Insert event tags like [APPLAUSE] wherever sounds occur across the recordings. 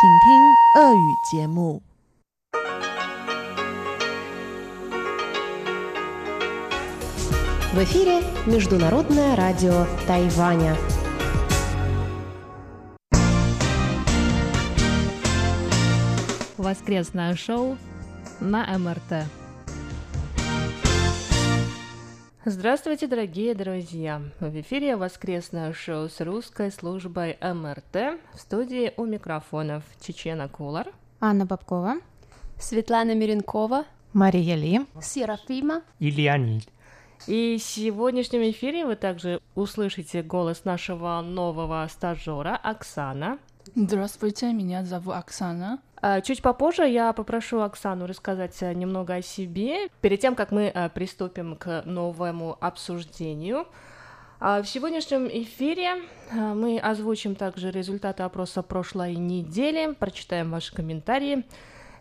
请听俄语节目。В эфире Международное радио Тайваня. Воскресное шоу на МРТ. Здравствуйте, дорогие друзья! В эфире воскресное шоу с русской службой МРТ в студии у микрофонов Чечена Кулар, Анна Бабкова, Светлана Миренкова, Мария Ли Серафима и Леонид. И в сегодняшнем эфире вы также услышите голос нашего нового стажера Оксана. Здравствуйте, меня зовут Оксана. А, Чуть попозже я попрошу Оксану рассказать э, немного о себе, перед тем, как мы э, приступим к новому обсуждению. А В сегодняшнем эфире э, мы озвучим также результаты опроса прошлой недели, прочитаем ваши комментарии,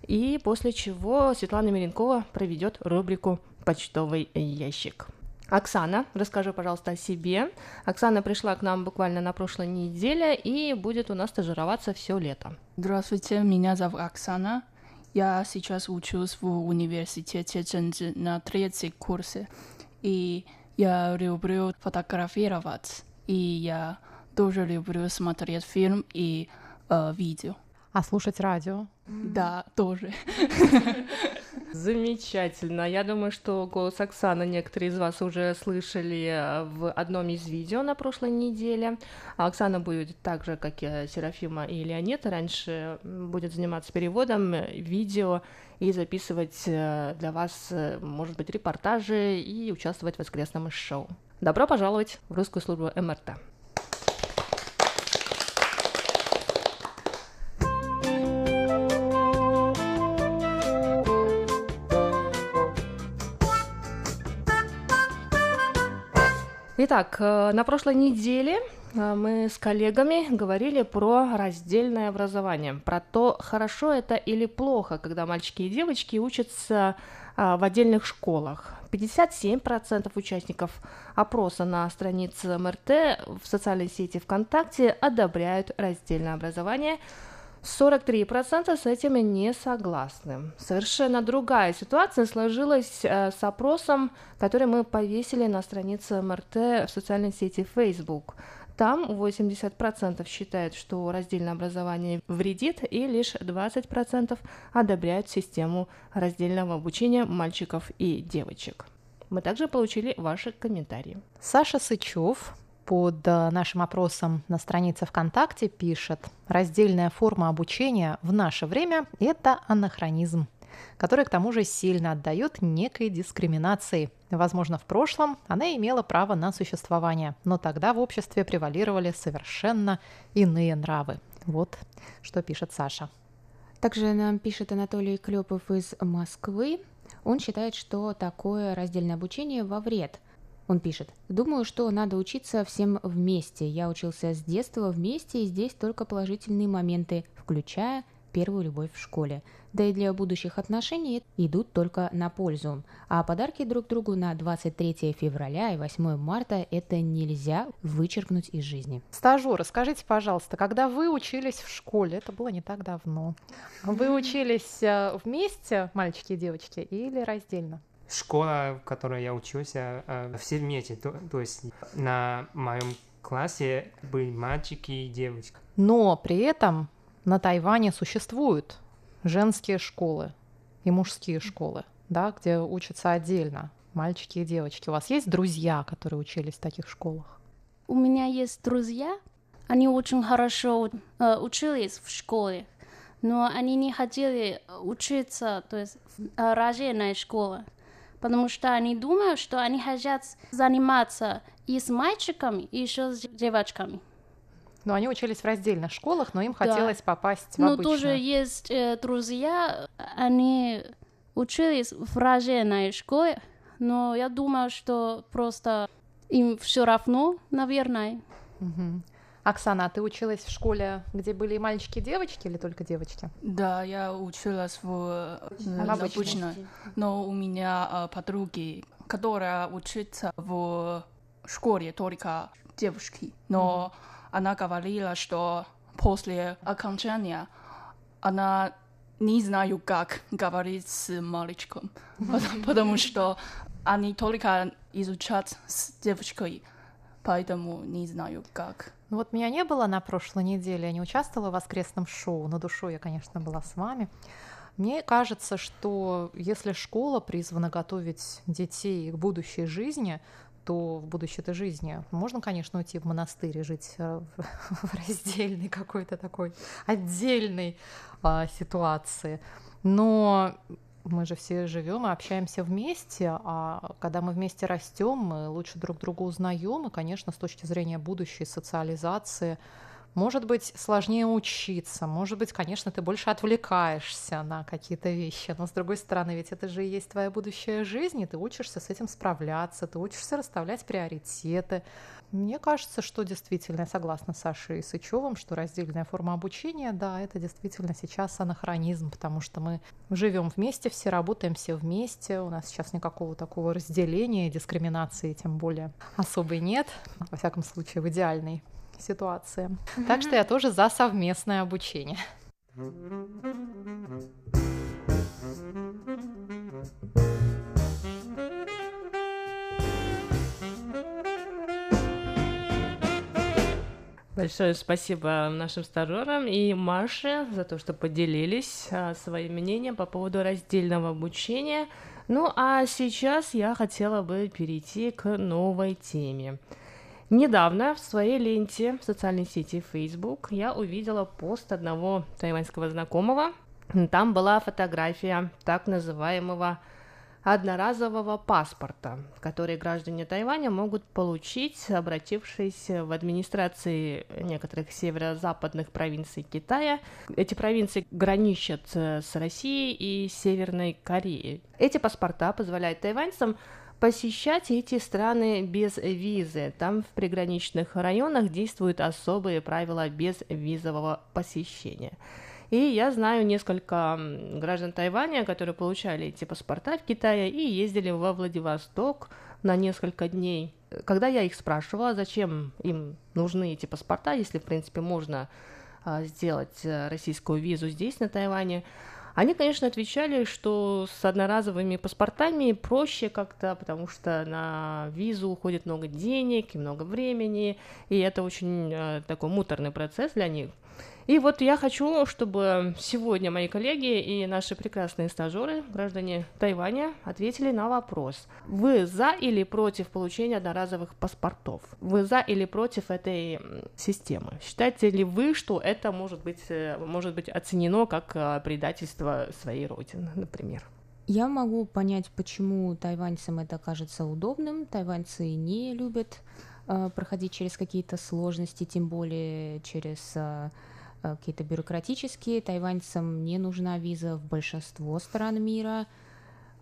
и после чего Светлана Миренкова проведет рубрику «Почтовый ящик». Оксана, расскажи, пожалуйста, о себе. Оксана пришла к нам буквально на прошлой неделе и будет у нас стажироваться все лето. Здравствуйте, меня зовут Оксана. Я сейчас учусь в университете Чэньчжи на третьем курсе. И я люблю фотографировать. И я тоже люблю смотреть фильм и э, видео. А слушать радио? Да, тоже. Замечательно. Я думаю, что голос Оксаны некоторые из вас уже слышали э, в одном из видео на прошлой неделе. А Оксана будет так же, как и Серафима и Леонид, раньше будет заниматься переводом э, видео и записывать э, для вас, может быть, репортажи и участвовать в воскресном шоу. Добро пожаловать в русскую службу МРТ. Итак, э, на прошлой неделе э, мы с коллегами говорили про раздельное образование, про то, хорошо это или плохо, когда мальчики и девочки учатся а, в отдельных школах. 57% участников опроса на странице МРТ в социальной сети ВКонтакте одобряют раздельное образование, 43% с этим не согласны. Совершенно другая ситуация сложилась э, с опросом, который мы повесили на странице МРТ в социальной сети Facebook. Там 80% считают, что раздельное образование вредит, и лишь 20% одобряют систему раздельного обучения мальчиков и девочек. Мы также получили ваши комментарии. Саша Сычев под э, нашим опросом на странице ВКонтакте пишет, раздельная форма обучения в наше время – это анахронизм, который к тому же сильно отдает некой дискриминации. Возможно, в прошлом она имела право на существование, но тогда в обществе превалировали совершенно иные нравы. Вот что пишет Саша. Также нам пишет Анатолий Клепов из Москвы. Он считает, что такое раздельное обучение во вред. Он пишет, думаю, что надо учиться всем вместе. Я учился с детства вместе, и здесь только положительные моменты, включая первую любовь в школе. Да и для будущих отношений идут только на пользу. А подарки друг другу на 23 февраля и 8 марта это нельзя вычеркнуть из жизни. Стажеры, скажите, пожалуйста, когда вы учились в школе, это было не так давно, вы учились э, вместе, мальчики и девочки, или раздельно? Школа, в которой я учился, э, все вместе. То, то есть на моем классе были мальчики и девочки. Но при этом на Тайване существуют женские школы и мужские школы, да, где учатся отдельно мальчики и девочки. У вас есть друзья, которые учились в таких школах? У меня есть друзья, они очень хорошо э, учились в школе, но они не хотели учиться, то есть в э, раздельной школе, потому что они думают, что они хотят заниматься и с мальчиками, и еще с девочками. Но они учились в раздельных школах, но им Да. хотелось попасть в Но обычную. тоже есть э, друзья, они учились в раздельной школе, но я думаю, что просто им все равно, наверное. Мгм. Оксана, а ты училась в школе, где были и мальчики, и девочки, или только девочки? Да, я училась в э, В обычной. но у меня э, подруги, которая учится в школе только девушки, но она говорила, что после окончания она не знаю, как говорить с мальчиком, [LAUGHS] потому, потому что они только изучают с девочкой, поэтому не знаю, как. Ну вот меня не было на прошлой неделе, я не участвовала в воскресном шоу, на душу я, конечно, была с вами. Мне кажется, что если школа призвана готовить детей к будущей жизни, то в будущей-то жизни можно, конечно, уйти в монастырь и жить э, в [LAUGHS] раздельной какой-то такой отдельной а, ситуации. Но мы же все живем и общаемся вместе, а когда мы вместе растем, мы лучше друг друга узнаем, и, конечно, с точки зрения будущей социализации может быть, сложнее учиться, может быть, конечно, ты больше отвлекаешься на какие-то вещи, но с другой стороны, ведь это же и есть твоя будущая жизнь, и ты учишься с этим справляться, ты учишься расставлять приоритеты. Мне кажется, что действительно, я согласна с Сашей Сычевым, что раздельная форма обучения, да, это действительно сейчас анахронизм, потому что мы живем вместе, все работаем все вместе, у нас сейчас никакого такого разделения, дискриминации тем более особой нет, во всяком случае, в идеальной ситуации. Так что я тоже за совместное обучение. Большое спасибо нашим стажерам и Маше за то, что поделились а, своим мнением по поводу раздельного обучения. Ну а сейчас я хотела бы перейти к новой теме. Недавно в своей ленте в социальной сети Facebook я увидела пост одного тайваньского знакомого. Там была фотография так называемого одноразового паспорта, который граждане Тайваня могут получить, обратившись в администрации некоторых северо-западных провинций Китая. Эти провинции граничат с Россией и Северной Кореей. Эти паспорта позволяют тайваньцам посещать эти страны без визы. Там в приграничных районах действуют особые правила без визового посещения. И я знаю несколько граждан Тайваня, которые получали эти паспорта в Китае и ездили во Владивосток на несколько дней. Когда я их спрашивала, зачем им нужны эти паспорта, если, в принципе, можно а, сделать э, российскую визу здесь, на Тайване, они, конечно, отвечали, что с одноразовыми паспортами проще как-то, потому что на визу уходит много денег и много времени, и это очень э, такой муторный процесс для них. И вот я хочу, чтобы сегодня мои коллеги и наши прекрасные стажеры, граждане Тайваня, ответили на вопрос. Вы за или против получения одноразовых паспортов? Вы за или против этой системы? Считаете ли вы, что это может быть, э, может быть оценено как э, предательство своей родины, например? Я могу понять, почему тайваньцам это кажется удобным. Тайваньцы не любят э, проходить через какие-то сложности, тем более через э, какие-то бюрократические. Тайваньцам не нужна виза в большинство стран мира,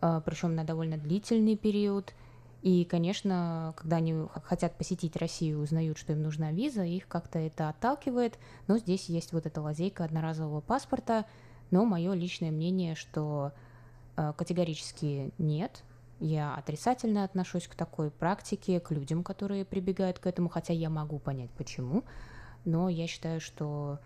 э, причем на довольно длительный период. И, конечно, когда они хотят посетить Россию, узнают, что им нужна виза, их как-то это отталкивает. Но здесь есть вот эта лазейка одноразового паспорта. Но мое личное мнение, что э, категорически нет. Я отрицательно отношусь к такой практике, к людям, которые прибегают к этому, хотя я могу понять почему. Но я считаю, что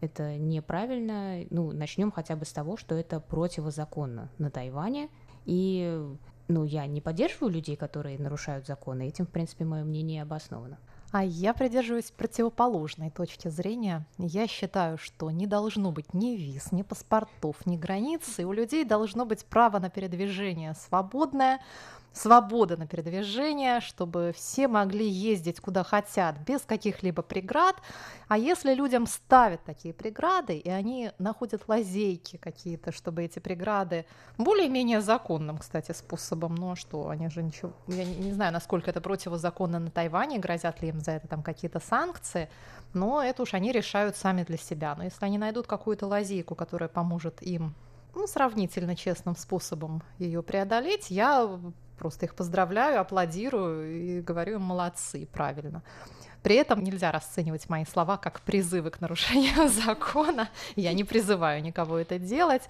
это неправильно. Ну, начнем хотя бы с того, что это противозаконно на Тайване. И ну, я не поддерживаю людей, которые нарушают законы. Этим, в принципе, мое мнение обосновано. А я придерживаюсь противоположной точки зрения. Я считаю, что не должно быть ни виз, ни паспортов, ни границ, и у людей должно быть право на передвижение свободное, свобода на передвижение, чтобы все могли ездить куда хотят без каких-либо преград. А если людям ставят такие преграды, и они находят лазейки какие-то, чтобы эти преграды более-менее законным, кстати, способом, но что, они же ничего, я не, не знаю, насколько это противозаконно на Тайване, грозят ли им за это там какие-то санкции, но это уж они решают сами для себя. Но если они найдут какую-то лазейку, которая поможет им ну, сравнительно честным способом ее преодолеть, я просто их поздравляю, аплодирую и говорю им молодцы, правильно. При этом нельзя расценивать мои слова как призывы к нарушению [LAUGHS] закона. Я не призываю никого это делать.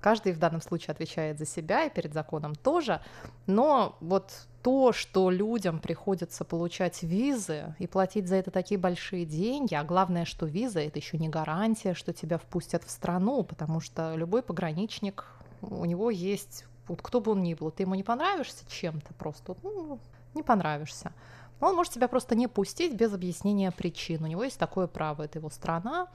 Каждый в данном случае отвечает за себя и перед законом тоже. Но вот то, что людям приходится получать визы и платить за это такие большие деньги, а главное, что виза это еще не гарантия, что тебя впустят в страну, потому что любой пограничник, у него есть, вот кто бы он ни был, ты ему не понравишься чем-то просто, ну, не понравишься. Он может тебя просто не пустить без объяснения причин. У него есть такое право, это его страна.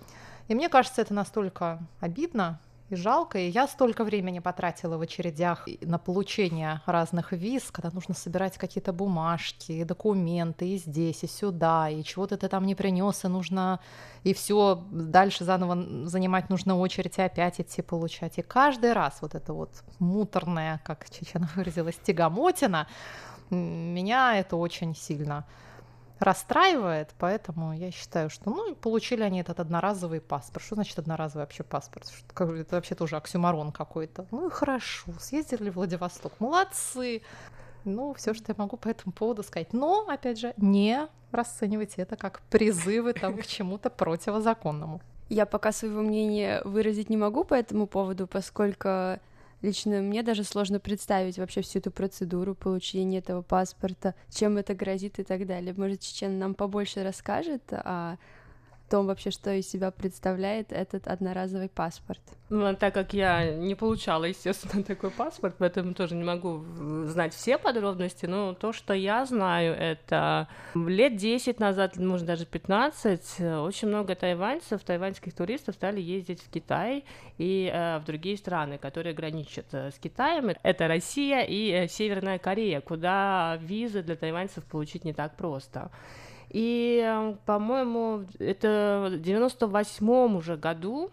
И мне кажется, это настолько обидно, и жалко. И я столько времени потратила в очередях на получение разных виз, когда нужно собирать какие-то бумажки, документы, и здесь, и сюда, и чего-то ты там не принес, и нужно и все дальше заново занимать нужно очередь и опять идти получать. И каждый раз вот это вот муторное, как Чечена [LAUGHS] выразилась, тягомотина, меня это очень сильно расстраивает, поэтому я считаю, что, ну, получили они этот одноразовый паспорт. Что значит одноразовый вообще паспорт? Это вообще тоже оксюмарон какой-то. Ну и хорошо, съездили в Владивосток, молодцы. Ну, все, что я могу по этому поводу сказать. Но, опять же, не расценивайте это как призывы там к чему-то противозаконному. Я пока своего мнения выразить не могу по этому поводу, поскольку Лично мне даже сложно представить вообще всю эту процедуру получения этого паспорта, чем это грозит и так далее. Может, Чечен нам побольше расскажет о том вообще, что из себя представляет этот одноразовый паспорт. Ну, а так как я не получала, естественно, [LAUGHS] такой паспорт, поэтому тоже не могу знать все подробности, но то, что я знаю, это лет 10 назад, может, даже 15, очень много тайваньцев, тайваньских туристов стали ездить в Китай и э, в другие страны, которые граничат э, с Китаем. Это Россия и э, Северная Корея, куда визы для тайваньцев получить не так просто. И, э, по-моему, это в 98 уже году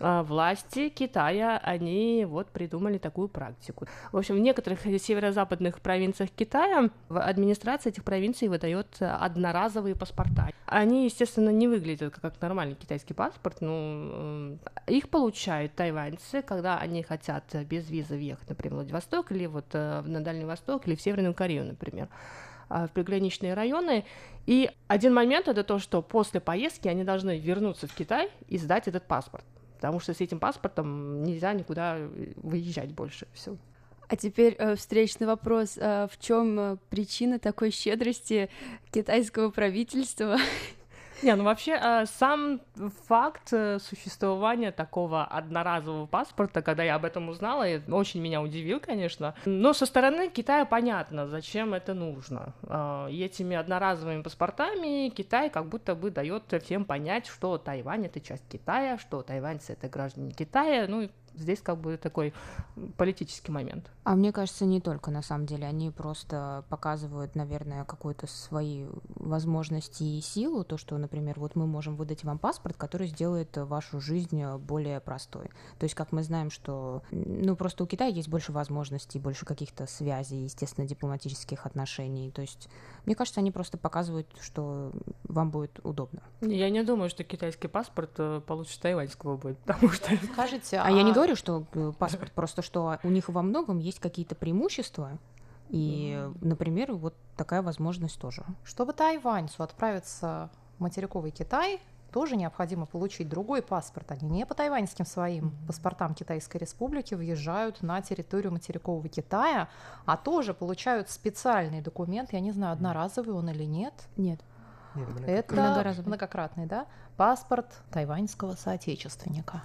э, власти Китая, они вот придумали такую практику. В общем, в некоторых северо-западных провинциях Китая администрация этих провинций выдает одноразовые паспорта. Они, естественно, не выглядят как нормальный китайский паспорт, но э, их получают тайваньцы, когда они хотят без визы въехать, например, в Владивосток или вот на Дальний Восток или в Северную Корею, например. А, в приграничные районы. И один момент это то, что после поездки они должны вернуться в Китай и сдать этот паспорт. Потому что с этим паспортом нельзя никуда выезжать больше. Все. А теперь э, встречный вопрос. Э, в чем э, причина такой щедрости китайского правительства [LAUGHS] [LAUGHS] Не, ну вообще э, сам факт э, существования такого одноразового паспорта, когда я об этом узнала, очень меня удивил, конечно. Но со стороны Китая понятно, зачем это нужно. Э, и этими одноразовыми паспортами Китай как будто бы дает всем понять, что Тайвань это часть Китая, что тайваньцы это граждане Китая, ну и здесь как бы такой политический момент. А мне кажется, не только на самом деле. Они просто показывают, наверное, какую-то свои возможности и силу. То, что, например, вот мы можем выдать вам паспорт, который сделает вашу жизнь более простой. То есть, как мы знаем, что ну просто у Китая есть больше возможностей, больше каких-то связей, естественно, дипломатических отношений. То есть, мне кажется, они просто показывают, что вам будет удобно. Я не думаю, что китайский паспорт э, получше тайваньского будет, потому что... Скажите, а, а я не говорю, что э, [LAUGHS] паспорт, просто что у них во многом есть какие-то преимущества, и, например, вот такая возможность тоже. Чтобы тайваньцу отправиться в материковый Китай, тоже необходимо получить другой паспорт. Они не по тайваньским своим mm-hmm. паспортам Китайской Республики въезжают на территорию материкового Китая, а тоже получают специальный документ, я не знаю, одноразовый он или нет. Нет. Нет это многократный. многократный, да? Паспорт тайваньского соотечественника.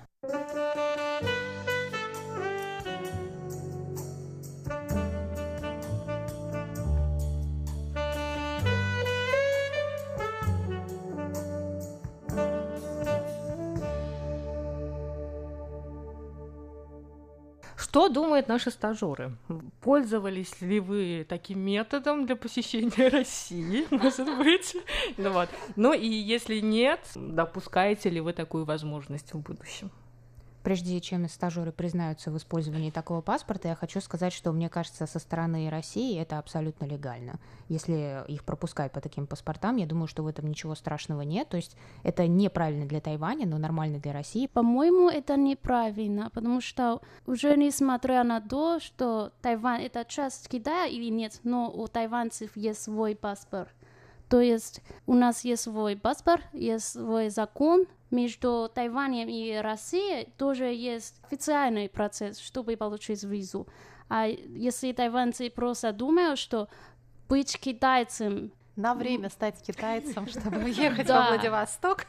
Что думают наши стажеры? Пользовались ли вы таким методом для посещения [LAUGHS] России, может быть? Ну, ну и если нет, допускаете ли вы такую возможность в будущем? Прежде чем стажеры признаются в использовании такого паспорта, я хочу сказать, что мне кажется, со стороны России это абсолютно легально. Если их пропускать по таким паспортам, я думаю, что в этом ничего страшного нет. То есть это неправильно для Тайваня, но нормально для России. По-моему, это неправильно, потому что уже несмотря на то, что Тайвань это часть Китая или нет, но у тайванцев есть свой паспорт. То есть у нас есть свой паспорт, есть свой закон, между Тайванем и Россией тоже есть официальный процесс, чтобы получить визу. А если тайваньцы просто думают, что быть китайцем на время стать китайцем, чтобы [LAUGHS] уехать во Владивосток.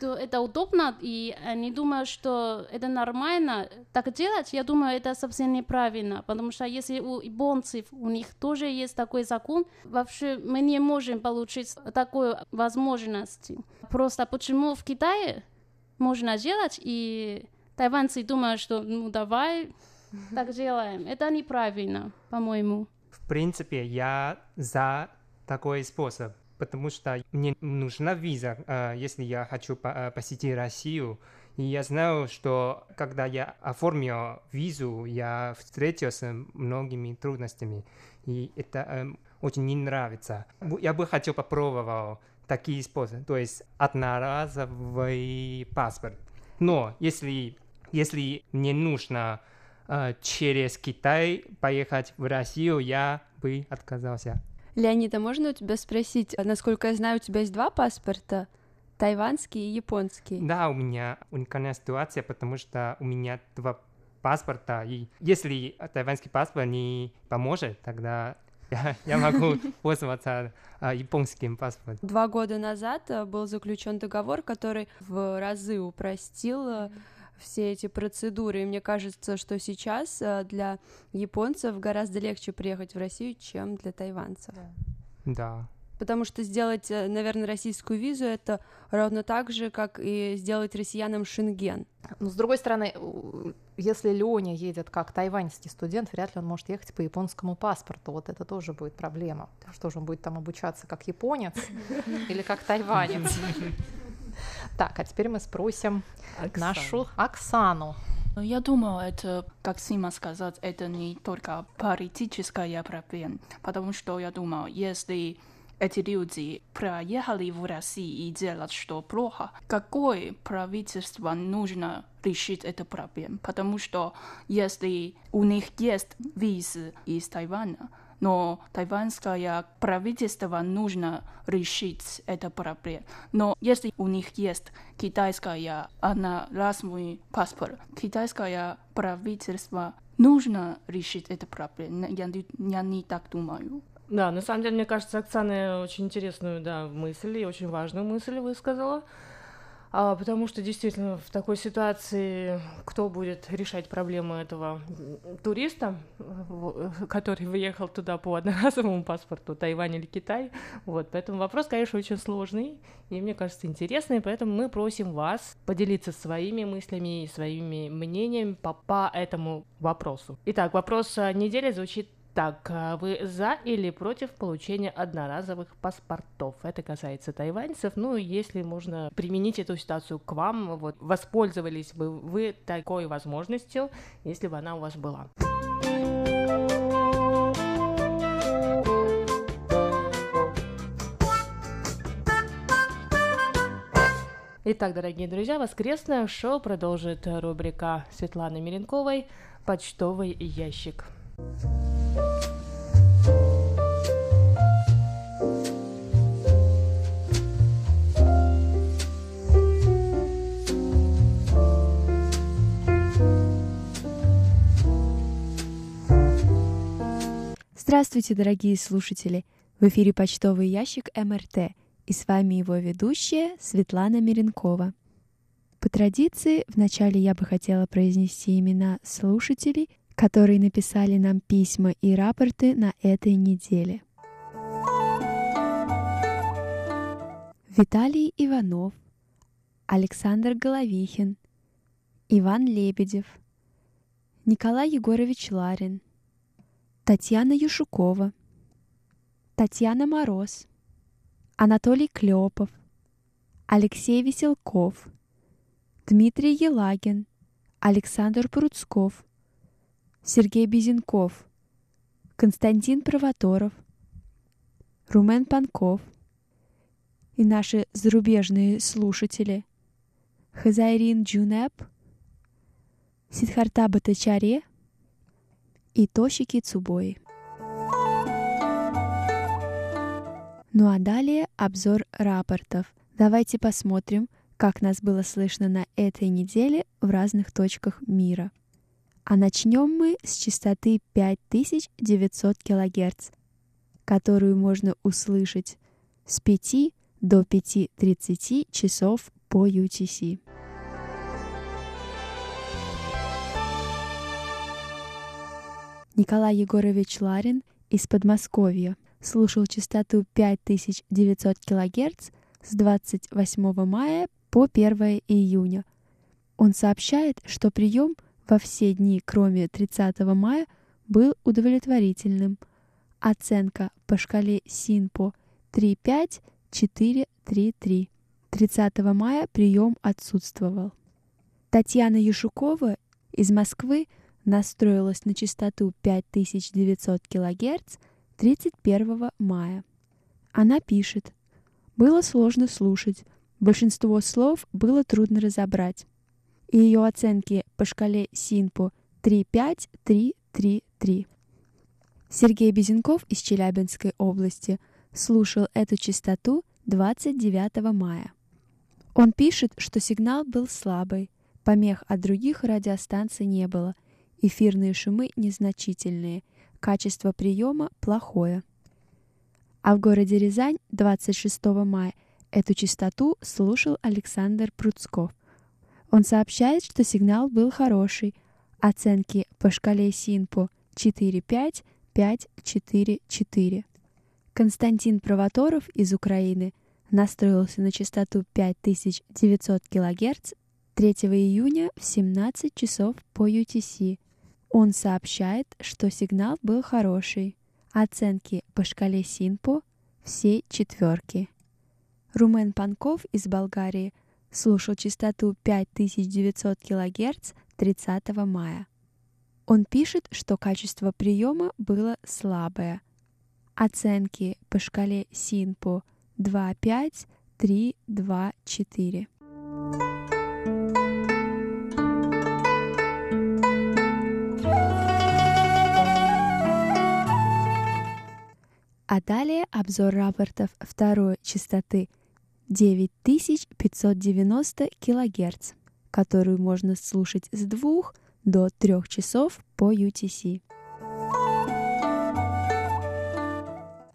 То это удобно, и они думают, что это нормально. Так делать, я думаю, это совсем неправильно, потому что если у японцев, у них тоже есть такой закон, вообще мы не можем получить такую возможность. Просто почему в Китае можно делать, и тайваньцы думают, что ну давай так делаем. Это неправильно, по-моему. В принципе, я за такой способ, потому что мне нужна виза, э, если я хочу э, посетить Россию. И я знаю, что когда я оформил визу, я встретился с многими трудностями. И это эм, очень не нравится. Я бы хотел попробовать такие способы, то есть одноразовый паспорт. Но если, если мне нужно э, через Китай поехать в Россию, я бы отказался. Леонид, а можно у тебя спросить, а насколько я знаю, у тебя есть два паспорта? Тайванский и японский. Да, у меня уникальная ситуация, потому что у меня два паспорта, и если тайваньский паспорт не поможет, тогда [LAUGHS] я, я могу [LAUGHS] пользоваться а, японским паспортом. Два года назад э, был заключен договор, который в разы упростил все эти процедуры. И мне кажется, что сейчас э, для японцев гораздо легче приехать в Россию, чем для тайванцев. Да. Потому что сделать, э, наверное, российскую визу это ровно так же, как и сделать россиянам шенген. Но с другой стороны, если Леня едет как тайваньский студент, вряд ли он может ехать по японскому паспорту. Вот это тоже будет проблема. Что же он будет там обучаться как японец [LAUGHS] или как тайванец? Так, а теперь мы спросим нашу Оксану. Ну, Я думаю, это, как Сима сказал, это не только политическая проблема, потому что я думаю, если эти люди проехали в Россию и делают что плохо, какое правительство нужно решить эту проблему? Потому что если у них есть визы из Тайваня, но тайванское правительство нужно решить эту проблему. Но если у них есть китайская одноразовый паспорт, китайское правительство нужно решить эту проблему. Я, я не так думаю. Да, на самом деле, мне кажется, Оксана очень интересную да, мысль и очень важную мысль высказала. А, потому что действительно в такой ситуации кто будет решать проблемы этого туриста, который выехал туда по одноразовому паспорту, Тайвань или Китай. Вот, поэтому вопрос, конечно, очень сложный и, мне кажется, интересный, поэтому мы просим вас поделиться своими мыслями и своими мнениями по, по этому вопросу. Итак, вопрос а, недели звучит так, а вы за или против получения одноразовых паспортов? Это касается тайваньцев. Ну, если можно применить эту ситуацию к вам, вот, воспользовались бы вы такой возможностью, если бы она у вас была? Итак, дорогие друзья, воскресное шоу продолжит рубрика Светланы Миренковой «Почтовый ящик». Здравствуйте, дорогие слушатели! В эфире почтовый ящик МРТ, и с вами его ведущая Светлана Миренкова. По традиции, вначале я бы хотела произнести имена слушателей, которые написали нам письма и рапорты на этой неделе. Виталий Иванов, Александр Головихин, Иван Лебедев, Николай Егорович Ларин, Татьяна Юшукова, Татьяна Мороз, Анатолий Клепов, Алексей Веселков, Дмитрий Елагин, Александр Пруцков, Сергей Безенков, Константин Провоторов, Румен Панков и наши зарубежные слушатели Хазайрин Джунеп, Сидхарта Батачаре и Тошики Цубои. Ну а далее обзор рапортов. Давайте посмотрим, как нас было слышно на этой неделе в разных точках мира. А начнем мы с частоты 5900 кГц, которую можно услышать с 5 до 5.30 часов по UTC. Николай Егорович Ларин из Подмосковья слушал частоту 5900 кГц с 28 мая по 1 июня. Он сообщает, что прием во все дни, кроме 30 мая, был удовлетворительным. Оценка по шкале СИНПО 3.5-4.3.3. 30 мая прием отсутствовал. Татьяна Юшукова из Москвы настроилась на частоту 5900 кГц 31 мая. Она пишет. Было сложно слушать. Большинство слов было трудно разобрать. И ее оценки по шкале СИНПО 3.5-3.3.3. Сергей Безенков из Челябинской области слушал эту частоту 29 мая. Он пишет, что сигнал был слабый, помех от других радиостанций не было – Эфирные шумы незначительные, качество приема плохое. А в городе Рязань 26 мая эту частоту слушал Александр Пруцков. Он сообщает, что сигнал был хороший. Оценки по шкале СИНПО 4.5, 5.4.4. Константин Провоторов из Украины настроился на частоту 5900 кГц 3 июня в 17 часов по UTC. Он сообщает, что сигнал был хороший. Оценки по шкале Синпо – все четверки. Румен Панков из Болгарии слушал частоту 5900 кГц 30 мая. Он пишет, что качество приема было слабое. Оценки по шкале Синпо 2.5, 3, 2, 4. А далее обзор рапортов второй частоты 9590 кГц, которую можно слушать с 2 до 3 часов по UTC.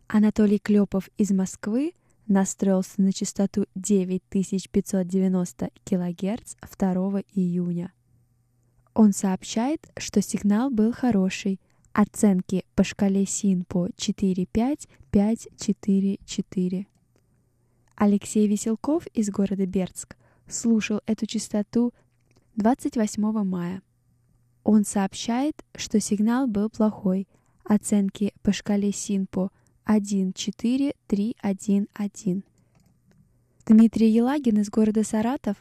Анатолий Клепов из Москвы настроился на частоту 9590 кГц 2 июня. Он сообщает, что сигнал был хороший – Оценки по шкале СИНПО 4-5, 5-4-4. Алексей Веселков из города Бердск слушал эту частоту 28 мая. Он сообщает, что сигнал был плохой. Оценки по шкале СИНПО 1-4-3-1-1. Дмитрий Елагин из города Саратов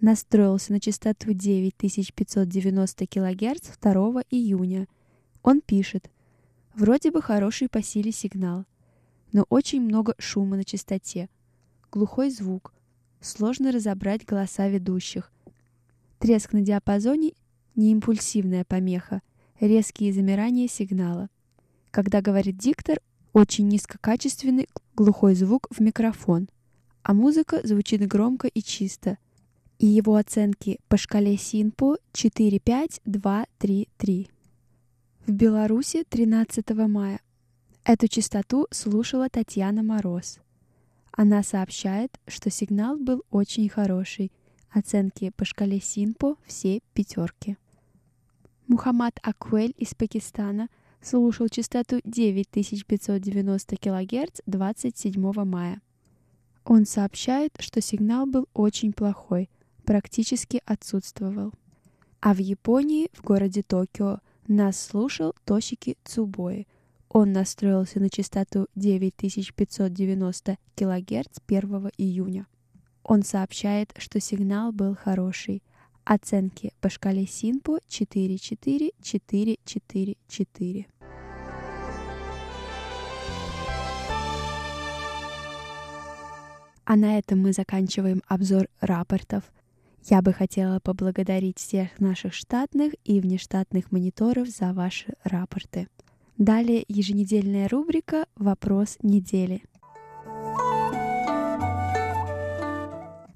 настроился на частоту 9590 кГц 2 июня – он пишет, вроде бы хороший по силе сигнал, но очень много шума на частоте, глухой звук, сложно разобрать голоса ведущих. Треск на диапазоне — неимпульсивная помеха, резкие замирания сигнала. Когда говорит диктор, очень низкокачественный глухой звук в микрофон, а музыка звучит громко и чисто. И его оценки по шкале Синпо 4-5-2-3-3. В Беларуси 13 мая. Эту частоту слушала Татьяна Мороз. Она сообщает, что сигнал был очень хороший. Оценки по шкале Синпо все пятерки. Мухаммад Аквель из Пакистана слушал частоту 9590 кГц 27 мая. Он сообщает, что сигнал был очень плохой, практически отсутствовал. А в Японии, в городе Токио, нас слушал Тосики Цубои. Он настроился на частоту 9590 кГц 1 июня. Он сообщает, что сигнал был хороший. Оценки по шкале Синпо 4-4-4-4-4. А на этом мы заканчиваем обзор рапортов – я бы хотела поблагодарить всех наших штатных и внештатных мониторов за ваши рапорты. Далее еженедельная рубрика «Вопрос недели».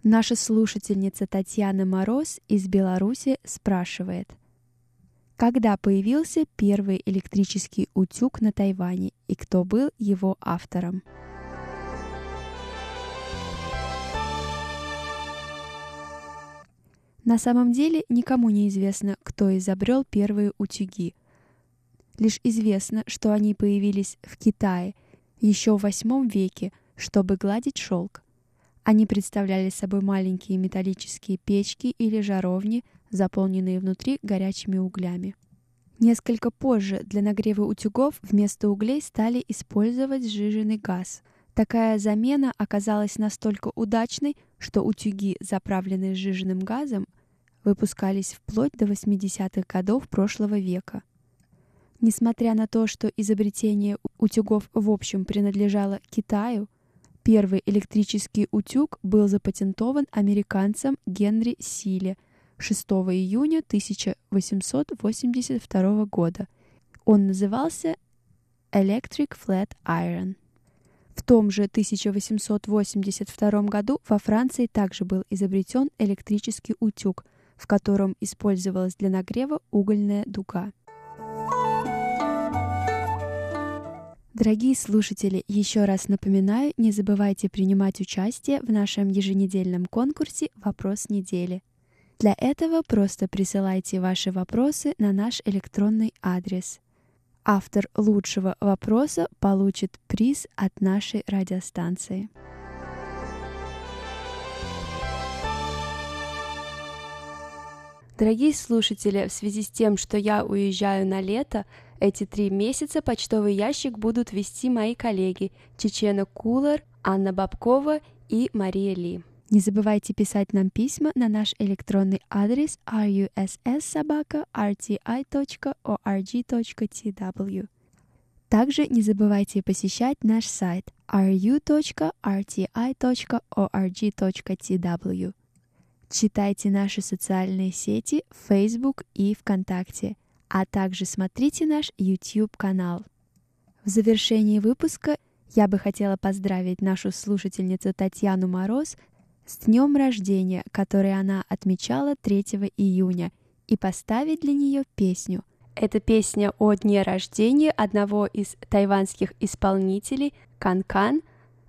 Наша слушательница Татьяна Мороз из Беларуси спрашивает, когда появился первый электрический утюг на Тайване и кто был его автором? На самом деле никому не известно, кто изобрел первые утюги. Лишь известно, что они появились в Китае еще в VIII веке, чтобы гладить шелк. Они представляли собой маленькие металлические печки или жаровни, заполненные внутри горячими углями. Несколько позже для нагрева утюгов вместо углей стали использовать сжиженный газ. Такая замена оказалась настолько удачной, что утюги, заправленные сжиженным газом, выпускались вплоть до 80-х годов прошлого века. Несмотря на то, что изобретение утюгов в общем принадлежало Китаю, Первый электрический утюг был запатентован американцем Генри Силе 6 июня 1882 года. Он назывался Electric Flat Iron. В том же 1882 году во Франции также был изобретен электрический утюг, в котором использовалась для нагрева угольная дуга. Дорогие слушатели, еще раз напоминаю, не забывайте принимать участие в нашем еженедельном конкурсе «Вопрос недели». Для этого просто присылайте ваши вопросы на наш электронный адрес. Автор лучшего вопроса получит приз от нашей радиостанции. Дорогие слушатели, в связи с тем, что я уезжаю на лето, эти три месяца почтовый ящик будут вести мои коллеги Чечена Кулер, Анна Бабкова и Мария Ли. Не забывайте писать нам письма на наш электронный адрес russsobaka.rti.org.tw. Также не забывайте посещать наш сайт ru.rti.org.tw. Читайте наши социальные сети Facebook и ВКонтакте – а также смотрите наш YouTube-канал. В завершении выпуска я бы хотела поздравить нашу слушательницу Татьяну Мороз с днем рождения, который она отмечала 3 июня, и поставить для нее песню. Это песня о дне рождения одного из тайванских исполнителей Канкан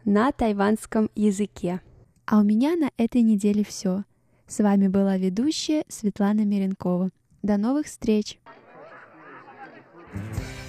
на тайванском языке. А у меня на этой неделе все. С вами была ведущая Светлана Миренкова. До новых встреч! Mm-hmm.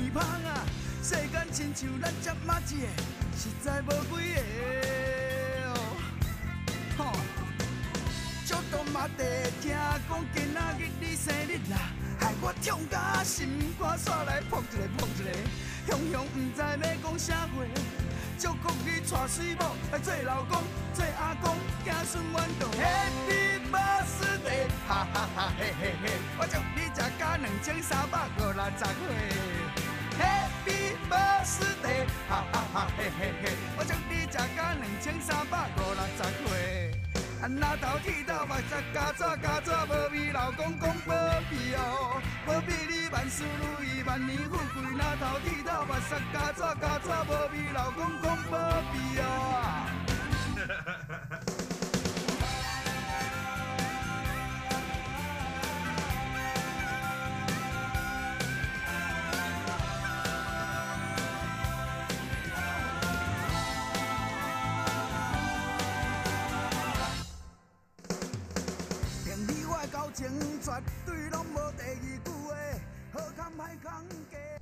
鼻芳啊，世间亲像咱这么一个，实在无几个。吼，接到妈地听讲今仔日你生日啦，害我痛心肝煞来碰一个碰一个。雄雄不知要讲啥话，祝国语娶媳妇来做老公、做阿公，行顺远路。Happy Birthday，哈哈哈嘿嘿嘿，我祝你吃饺两千三百五六十岁。Happy birthday，哈哈哈嘿嘿嘿，我祝你食甲两千三百五六十岁。啊，那头剃头目色加纸加纸，无味老公公保庇哦，保庇你万事如意，万年富贵。那头剃头目色加纸加纸，无味老公公保庇哦。[LAUGHS]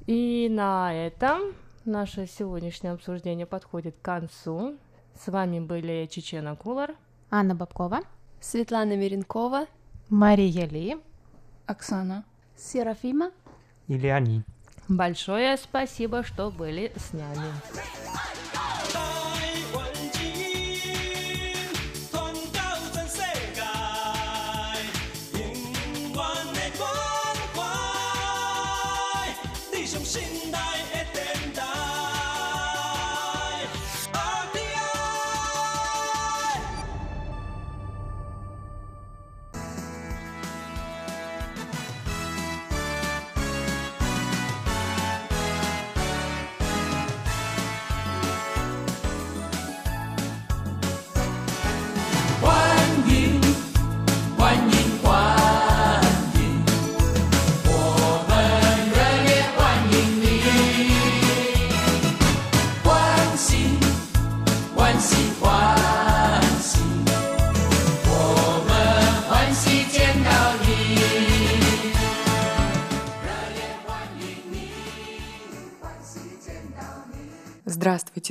И на этом наше сегодняшнее обсуждение подходит к концу. С вами были Чечена Кулар, Анна Бабкова, Светлана Миренкова, Мария Ли, Оксана, Серафима и Леонид. Большое спасибо, что были с нами.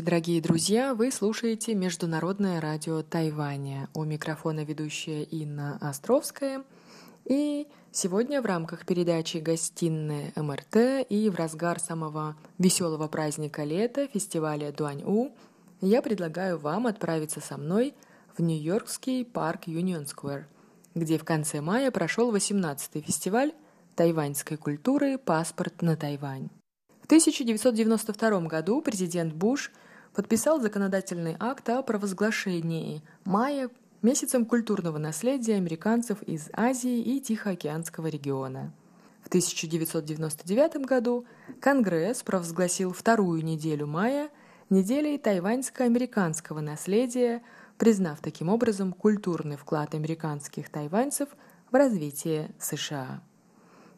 Дорогие друзья! Вы слушаете Международное радио Тайваня. У микрофона ведущая Инна Островская. И сегодня в рамках передачи «Гостиная МРТ» и в разгар самого веселого праздника лета, фестиваля Дуань-У, я предлагаю вам отправиться со мной в Нью-Йоркский парк Юнион Сквер, где в конце мая прошел 18-й фестиваль тайваньской культуры «Паспорт на Тайвань». В 1992 году президент Буш подписал законодательный акт о провозглашении мая месяцем культурного наследия американцев из Азии и Тихоокеанского региона. В 1999 году Конгресс провозгласил вторую неделю мая неделей тайваньско-американского наследия, признав таким образом культурный вклад американских тайваньцев в развитие США.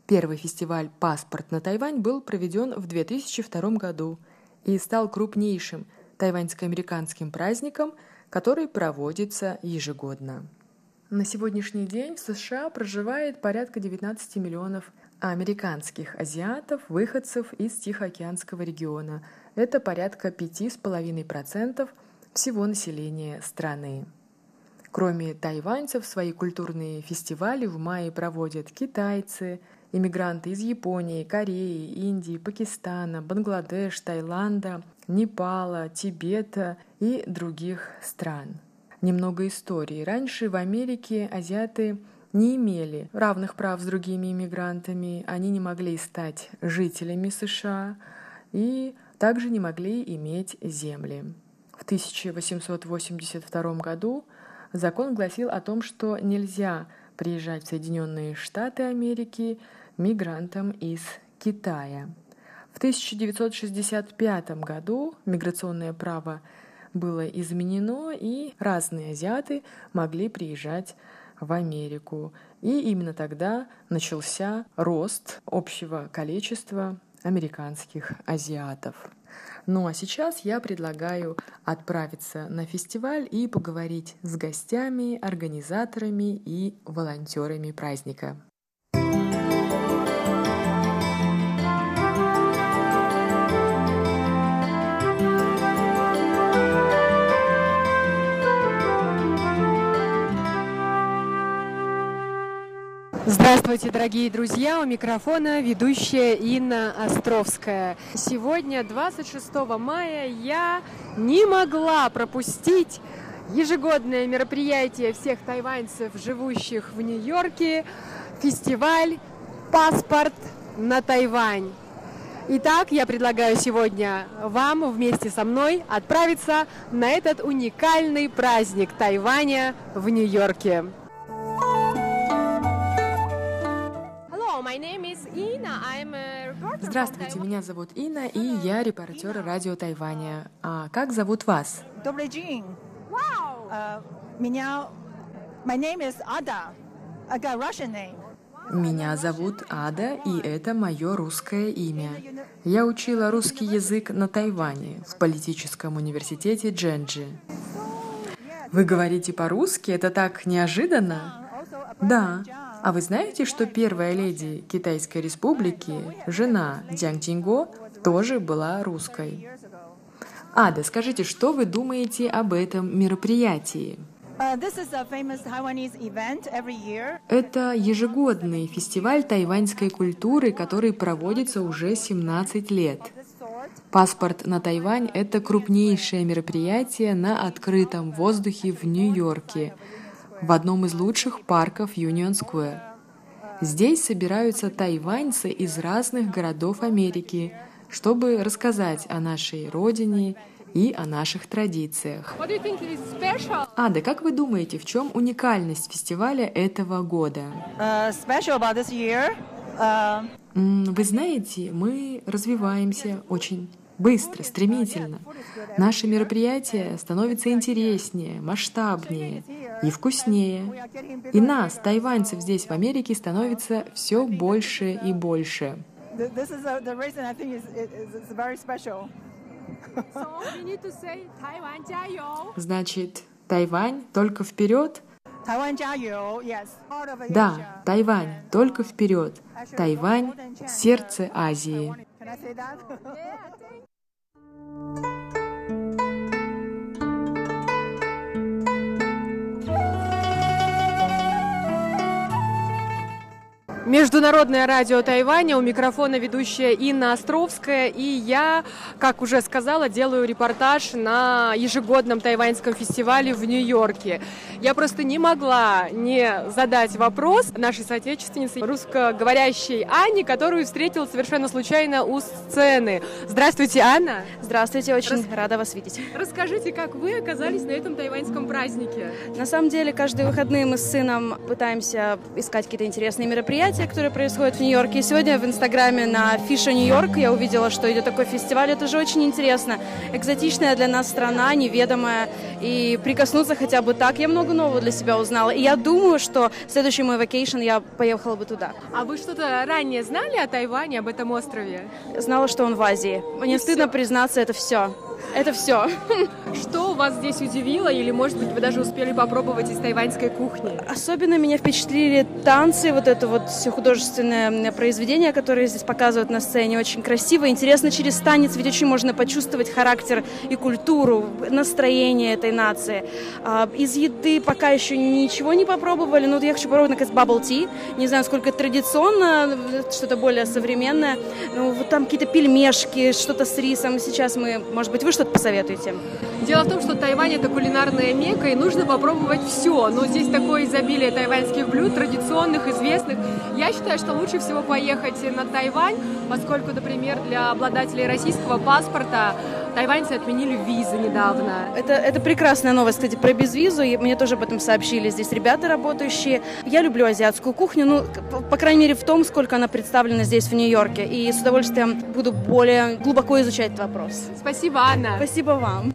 Первый фестиваль «Паспорт на Тайвань» был проведен в 2002 году и стал крупнейшим тайваньско-американским праздником, который проводится ежегодно. На сегодняшний день в США проживает порядка 19 миллионов американских азиатов, выходцев из Тихоокеанского региона. Это порядка 5,5% всего населения страны. Кроме тайваньцев, свои культурные фестивали в мае проводят китайцы, иммигранты из Японии, Кореи, Индии, Пакистана, Бангладеш, Таиланда, Непала, Тибета и других стран. Немного истории. Раньше в Америке азиаты не имели равных прав с другими иммигрантами, они не могли стать жителями США и также не могли иметь земли. В 1882 году закон гласил о том, что нельзя приезжать в Соединенные Штаты Америки мигрантам из Китая. В 1965 году миграционное право было изменено, и разные азиаты могли приезжать в Америку. И именно тогда начался рост общего количества американских азиатов. Ну а сейчас я предлагаю отправиться на фестиваль и поговорить с гостями, организаторами и волонтерами праздника. Здравствуйте, дорогие друзья! У микрофона ведущая Инна Островская. Сегодня, 26 мая, я не могла пропустить ежегодное мероприятие всех тайваньцев, живущих в Нью-Йорке, фестиваль «Паспорт на Тайвань». Итак, я предлагаю сегодня вам вместе со мной отправиться на этот уникальный праздник Тайваня в Нью-Йорке. Здравствуйте, меня зовут Инна, и я репортер радио Тайваня. А как зовут вас? Добрый день. Uh, меня... My name is Ada. I got Russian name. Меня зовут Ада, и это мое русское имя. Я учила русский язык на Тайване, в политическом университете Дженджи. Вы говорите по-русски? Это так неожиданно? Да. А вы знаете, что первая леди Китайской республики, жена Дзян Тинго, тоже была русской? Ада, скажите, что вы думаете об этом мероприятии? Uh, Это ежегодный фестиваль тайваньской культуры, который проводится уже 17 лет. Паспорт на Тайвань – это крупнейшее мероприятие на открытом воздухе в Нью-Йорке – в одном из лучших парков Юнион Сквер. Здесь собираются тайваньцы из разных городов Америки, чтобы рассказать о нашей родине и о наших традициях. Ада, как вы думаете, в чем уникальность фестиваля этого года? Uh, uh... Вы знаете, мы развиваемся очень быстро, стремительно. Наши мероприятия становятся интереснее, масштабнее и вкуснее. И нас, тайваньцев здесь, в Америке, становится все больше и больше. Значит, Тайвань только вперед? Да, Тайвань, только вперед. Тайвань — сердце Азии. Международное радио Тайваня, у микрофона ведущая Инна Островская, и я, как уже сказала, делаю репортаж на ежегодном тайваньском фестивале в Нью-Йорке. Я просто не могла не задать вопрос нашей соотечественнице, русскоговорящей Анне, которую встретила совершенно случайно у сцены. Здравствуйте, Анна! Здравствуйте, очень Рас... рада вас видеть. Расскажите, как вы оказались на этом тайваньском празднике? На самом деле, каждые выходные мы с сыном пытаемся искать какие-то интересные мероприятия, мероприятия, которые происходят в Нью-Йорке. И сегодня в Инстаграме на Фиша Нью-Йорк я увидела, что идет такой фестиваль. Это же очень интересно. Экзотичная для нас страна, неведомая. И прикоснуться хотя бы так. Я много нового для себя узнала. И я думаю, что следующий мой вакейшн я поехала бы туда. А вы что-то ранее знали о Тайване, об этом острове? Знала, что он в Азии. Мне И стыдно все. признаться, это все. Это все. [LAUGHS] Что вас здесь удивило, или, может быть, вы даже успели попробовать из тайваньской кухни? Особенно меня впечатлили танцы, вот это вот все художественное произведение, которое здесь показывают на сцене. Очень красиво, интересно через танец, ведь очень можно почувствовать характер и культуру, настроение этой нации. А, из еды пока еще ничего не попробовали, но я хочу попробовать, наконец, bubble tea. Не знаю, сколько традиционно, что-то более современное. Ну, вот там какие-то пельмешки, что-то с рисом. Сейчас мы, может быть, вы что-то посоветуете? Дело в том, что Тайвань это кулинарная мека, и нужно попробовать все. Но здесь такое изобилие тайваньских блюд, традиционных, известных. Я считаю, что лучше всего поехать на Тайвань, поскольку, например, для обладателей российского паспорта тайваньцы отменили визы недавно. Это, это прекрасная новость, кстати, про безвизу. Мне тоже об этом сообщили здесь ребята, работающие. Я люблю азиатскую кухню, ну, по крайней мере, в том, сколько она представлена здесь, в Нью-Йорке. И с удовольствием буду более глубоко изучать этот вопрос. Спасибо, Анна. Спасибо вам.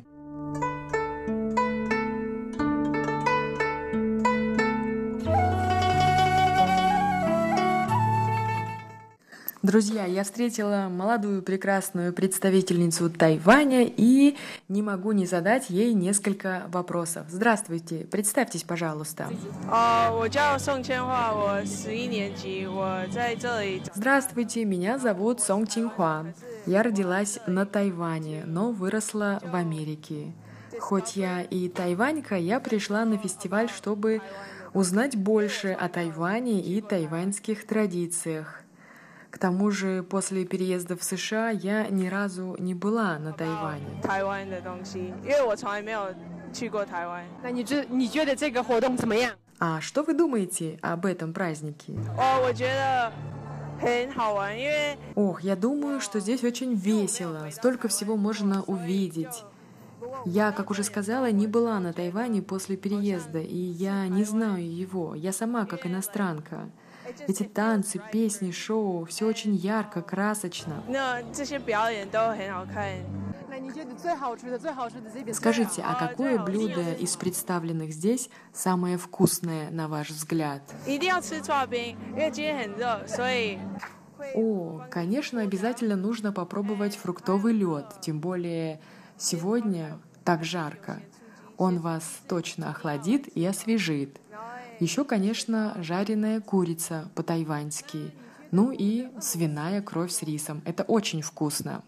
Друзья, я встретила молодую прекрасную представительницу Тайваня и не могу не задать ей несколько вопросов. Здравствуйте, представьтесь, пожалуйста. Здравствуйте, меня зовут Сон Тинхуа. Я родилась на Тайване, но выросла в Америке. Хоть я и тайванька, я пришла на фестиваль, чтобы узнать больше о Тайване и тайваньских традициях. К тому же после переезда в США я ни разу не была на Тайване. А что вы думаете об этом празднике? Ох, я думаю, что здесь очень весело, столько всего можно увидеть. Я, как уже сказала, не была на Тайване после переезда, и я не знаю его. Я сама как иностранка. Эти танцы, песни, шоу, все очень ярко, красочно. Скажите, а какое блюдо из представленных здесь самое вкусное, на ваш взгляд? О, конечно, обязательно нужно попробовать фруктовый лед, тем более сегодня так жарко. Он вас точно охладит и освежит. Еще, конечно, жареная курица по-тайваньски. Ну и свиная кровь с рисом. Это очень вкусно.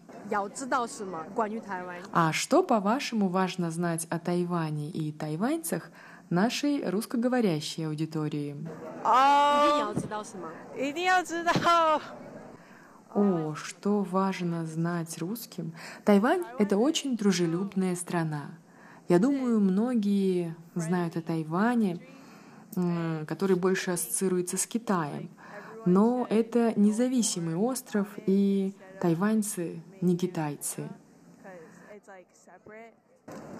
А что, по-вашему, важно знать о Тайване и тайваньцах нашей русскоговорящей аудитории? О, что важно знать русским? Тайвань — это очень дружелюбная страна. Я думаю, многие знают о Тайване — который больше ассоциируется с Китаем. Но это независимый остров, и тайваньцы не китайцы.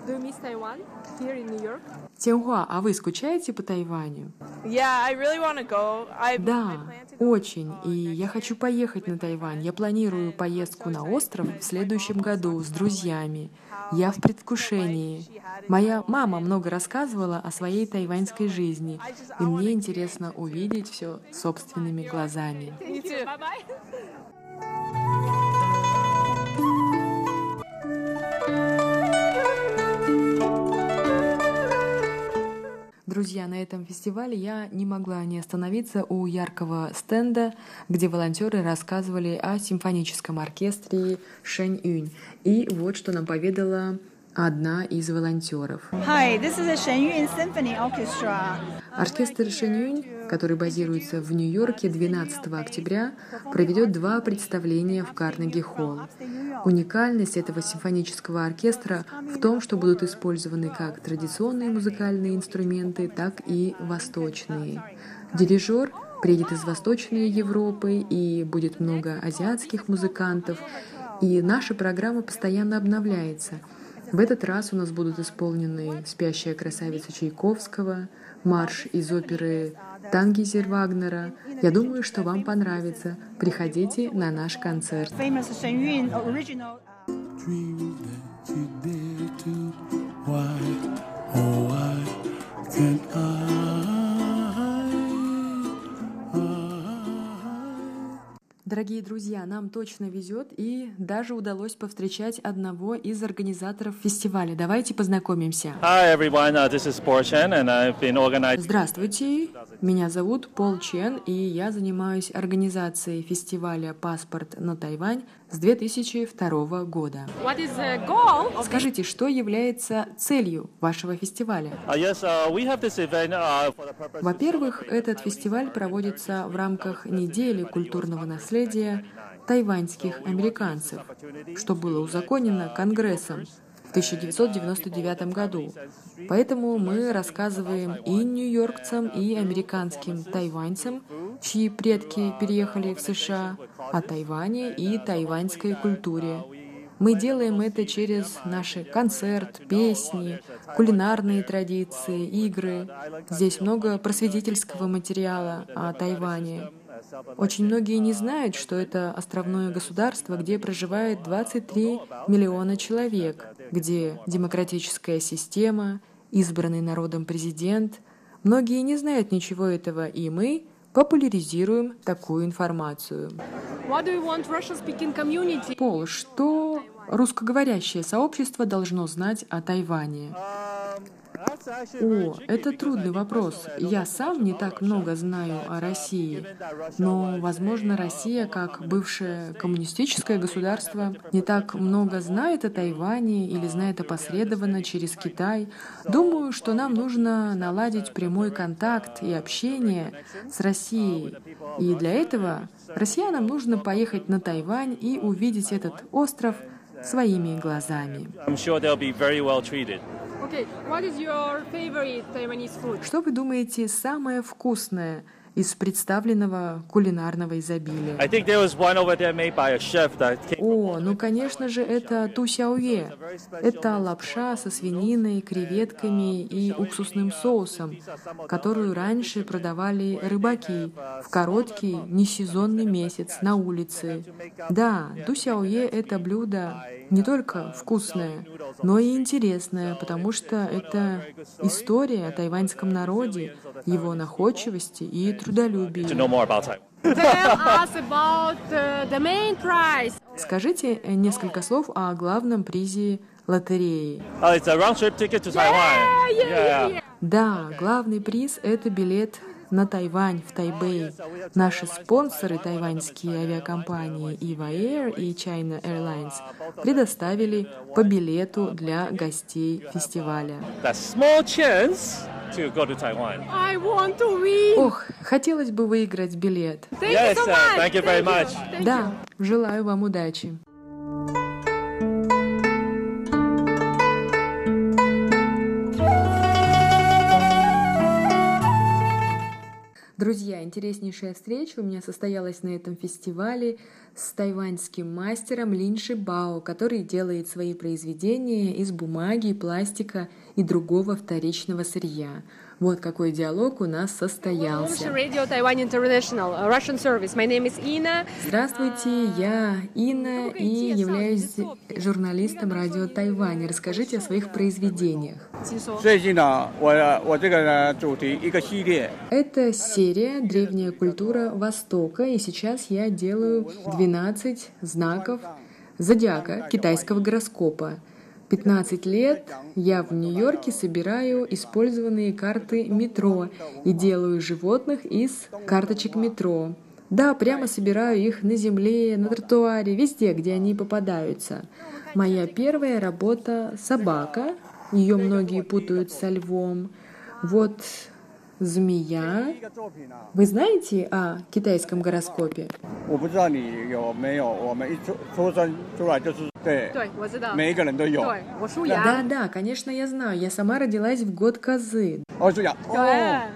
Do you miss Taiwan here in New York? Тяньхуа, а вы скучаете по Тайваню? Yeah, I really want to go. I, да, очень. И я хочу поехать на Тайвань. Я планирую поездку на остров в следующем году с друзьями. Я в предвкушении. Моя мама много рассказывала о своей тайваньской жизни, и мне интересно увидеть все собственными глазами. [LAUGHS] Друзья, на этом фестивале я не могла не остановиться у яркого стенда, где волонтеры рассказывали о симфоническом оркестре Шэнь Юнь. И вот что нам поведала одна из волонтеров. Hi, this is Shenyun Symphony Orchestra. Оркестр Шэньюнь, который базируется в Нью-Йорке 12 октября, проведет два представления в Карнеги-холл. Уникальность этого симфонического оркестра в том, что будут использованы как традиционные музыкальные инструменты, так и восточные. Дирижер приедет из Восточной Европы, и будет много азиатских музыкантов, и наша программа постоянно обновляется. В этот раз у нас будут исполнены «Спящая красавица» Чайковского, марш из оперы Тангизер Вагнера. Я думаю, что вам понравится. Приходите на наш концерт. Why, oh, why can't I? Дорогие друзья, нам точно везет и даже удалось повстречать одного из организаторов фестиваля. Давайте познакомимся. Hi everyone, uh, this is Paul Chen and I've been organizing... Здравствуйте, меня зовут Пол Чен, и я занимаюсь организацией фестиваля «Паспорт на Тайвань» с 2002 года. What is the goal of Скажите, что является целью вашего фестиваля? Uh, yes, uh, uh. Во-первых, этот фестиваль проводится в рамках недели культурного наследия тайваньских американцев, что было узаконено Конгрессом в 1999 году. Поэтому мы рассказываем и нью-йоркцам, и американским тайваньцам, чьи предки переехали в США, о Тайване и тайваньской культуре. Мы делаем это через наши концерт, песни, кулинарные традиции, игры. Здесь много просветительского материала о Тайване. Очень многие не знают, что это островное государство, где проживает 23 миллиона человек, где демократическая система, избранный народом президент. Многие не знают ничего этого, и мы популяризируем такую информацию. Пол, что русскоговорящее сообщество должно знать о Тайване? О, это трудный вопрос. Я сам не так много знаю о России, но, возможно, Россия, как бывшее коммунистическое государство, не так много знает о Тайване или знает опосредованно через Китай. Думаю, что нам нужно наладить прямой контакт и общение с Россией. И для этого россиянам нужно поехать на Тайвань и увидеть этот остров своими глазами. Okay, what is your favorite Taiwanese food? Что вы думаете самое вкусное из представленного кулинарного изобилия? О, ну конечно же, это тусяуе. Это лапша со свининой, креветками и уксусным соусом, которую раньше продавали рыбаки в короткий несезонный месяц на улице. Да, тусяуе — это блюдо не только вкусное, но и интересное, потому что это история о тайваньском народе, его находчивости и трудолюбии. To know more about Taiwan. Tell us about uh, the main prize. Скажите э, несколько слов о главном призе лотереи. Uh, it's a round trip ticket to Taiwan. Yeah, Да, главный приз — это билет на Тайвань, в Тайбэй. Наши спонсоры, тайваньские авиакомпании EVA Air и China Airlines, предоставили по билету для гостей фестиваля. That small chance to go to Taiwan. I want to win. Ох, хотелось бы выиграть билет. Yes, so much. thank you very much. Да, желаю вам удачи. Друзья, интереснейшая встреча у меня состоялась на этом фестивале с тайваньским мастером Лин Шибао, который делает свои произведения из бумаги, пластика и другого вторичного сырья. Вот какой диалог у нас состоялся. Здравствуйте, я Инна и являюсь журналистом радио Тайвань. Расскажите о своих произведениях. Это серия «Древняя культура Востока», и сейчас я делаю 12 знаков зодиака китайского гороскопа. 15 лет я в Нью-Йорке собираю использованные карты метро и делаю животных из карточек метро. Да, прямо собираю их на земле, на тротуаре, везде, где они попадаются. Моя первая работа — собака. Ее многие путают со львом. Вот змея. Вы знаете о китайском гороскопе? Да, да, конечно, я знаю. Я сама родилась в год козы.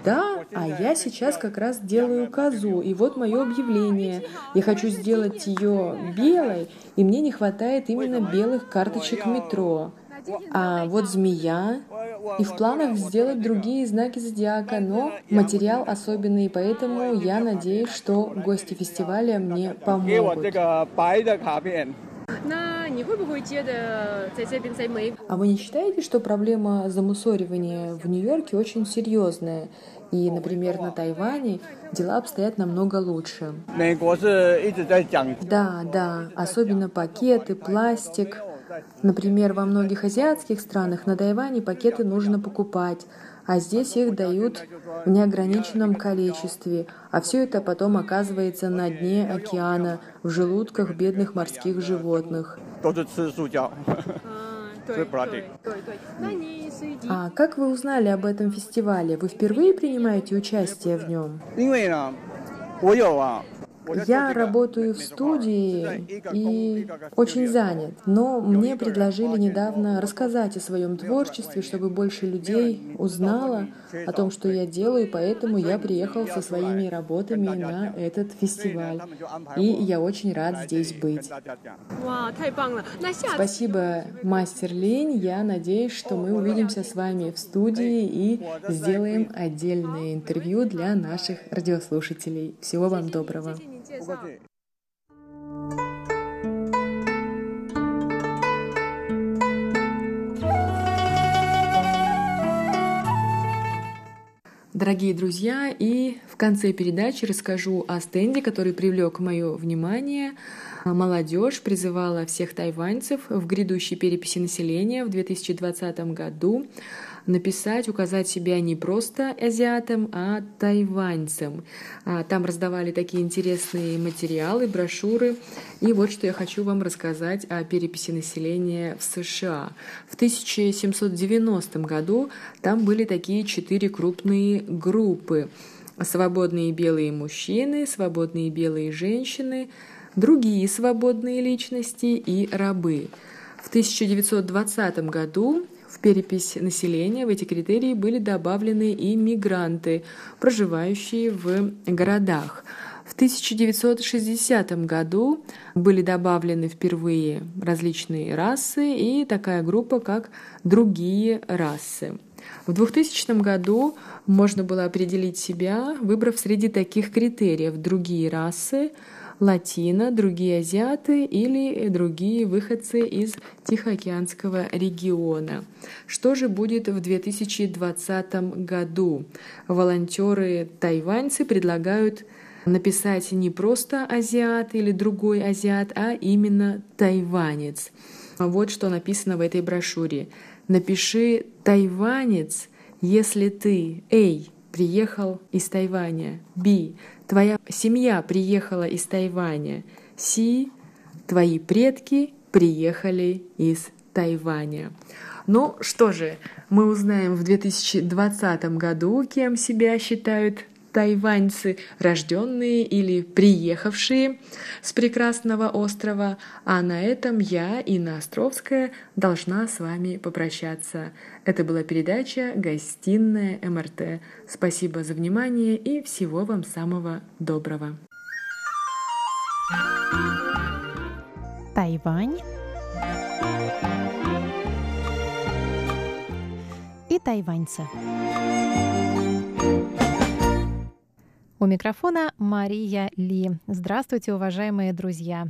Да, а я сейчас как раз делаю козу. И вот мое объявление. Я хочу сделать ее белой, и мне не хватает именно белых карточек метро а вот змея. И в планах сделать другие знаки зодиака, но материал особенный, поэтому я надеюсь, что гости фестиваля мне помогут. А вы не считаете, что проблема замусоривания в Нью-Йорке очень серьезная? И, например, на Тайване дела обстоят намного лучше. Да, да, особенно пакеты, пластик. Например, во многих азиатских странах на Тайване пакеты нужно покупать, а здесь их дают в неограниченном количестве, а все это потом оказывается на дне океана, в желудках бедных морских животных. А как вы узнали об этом фестивале? Вы впервые принимаете участие в нем? Я работаю в студии и очень занят, но мне предложили недавно рассказать о своем творчестве, чтобы больше людей узнало о том, что я делаю, поэтому я приехал со своими работами на этот фестиваль. И я очень рад здесь быть. Спасибо, мастер Линь. Я надеюсь, что мы увидимся с вами в студии и сделаем отдельное интервью для наших радиослушателей. Всего вам доброго. 介绍。Дорогие друзья, и в конце передачи расскажу о стенде, который привлек мое внимание. Молодежь призывала всех тайваньцев в грядущей переписи населения в 2020 году написать, указать себя не просто азиатом, а тайваньцем. А, Там раздавали такие интересные материалы, брошюры. И вот что я хочу вам рассказать о переписи населения в США. В 1790 году там были такие четыре крупные группы. Свободные белые мужчины, свободные белые женщины, другие свободные личности и рабы. В 1920 году перепись населения в эти критерии были добавлены и мигранты, проживающие в городах. В 1960 году были добавлены впервые различные расы и такая группа, как другие расы. В 2000 году можно было определить себя, выбрав среди таких критериев другие расы, латино, другие азиаты или другие выходцы из Тихоокеанского региона. Что же будет в 2020 году? Волонтеры-тайваньцы предлагают написать не просто азиат или другой азиат, а именно тайванец. Вот что написано в этой брошюре. Напиши «тайванец», если ты, A, приехал из Тайваня, B, твоя семья приехала из Тайваня, C, твои предки приехали из Тайваня. Ну что же, мы узнаем в 2020 году, кем себя считают тайваньцы, рожденные или приехавшие с прекрасного острова. А на этом я, Инна Островская, должна с вами попрощаться. Это была передача «Гостиная МРТ». Спасибо за внимание и всего вам самого доброго. Тайвань и тайваньцы. У микрофона Мария Ли. Здравствуйте, уважаемые друзья!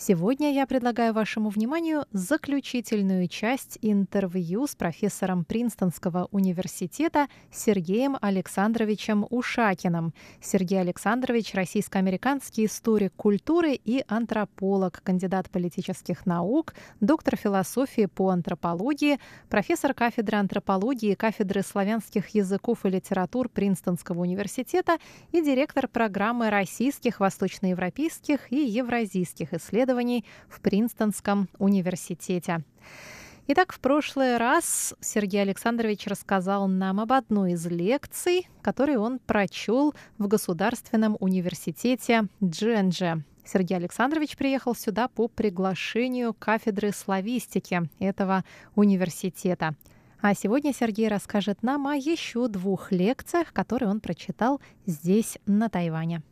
Сегодня я предлагаю вашему вниманию заключительную часть интервью с профессором Принстонского университета Сергеем Александровичем Ушакиным. Сергей Александрович – российско-американский историк культуры и антрополог, кандидат политических наук, доктор философии по антропологии, профессор кафедры антропологии кафедры славянских языков и литератур Принстонского университета и директор программы российских, восточноевропейских и евразийских исследований в Принстонском университете. Итак, в прошлый раз Сергей Александрович рассказал нам об одной из лекций, которые он прочел в Государственном университете Дженджи. Сергей Александрович приехал сюда по приглашению кафедры славистики этого университета. А сегодня Сергей расскажет нам о еще двух лекциях, которые он прочитал здесь, на Тайване.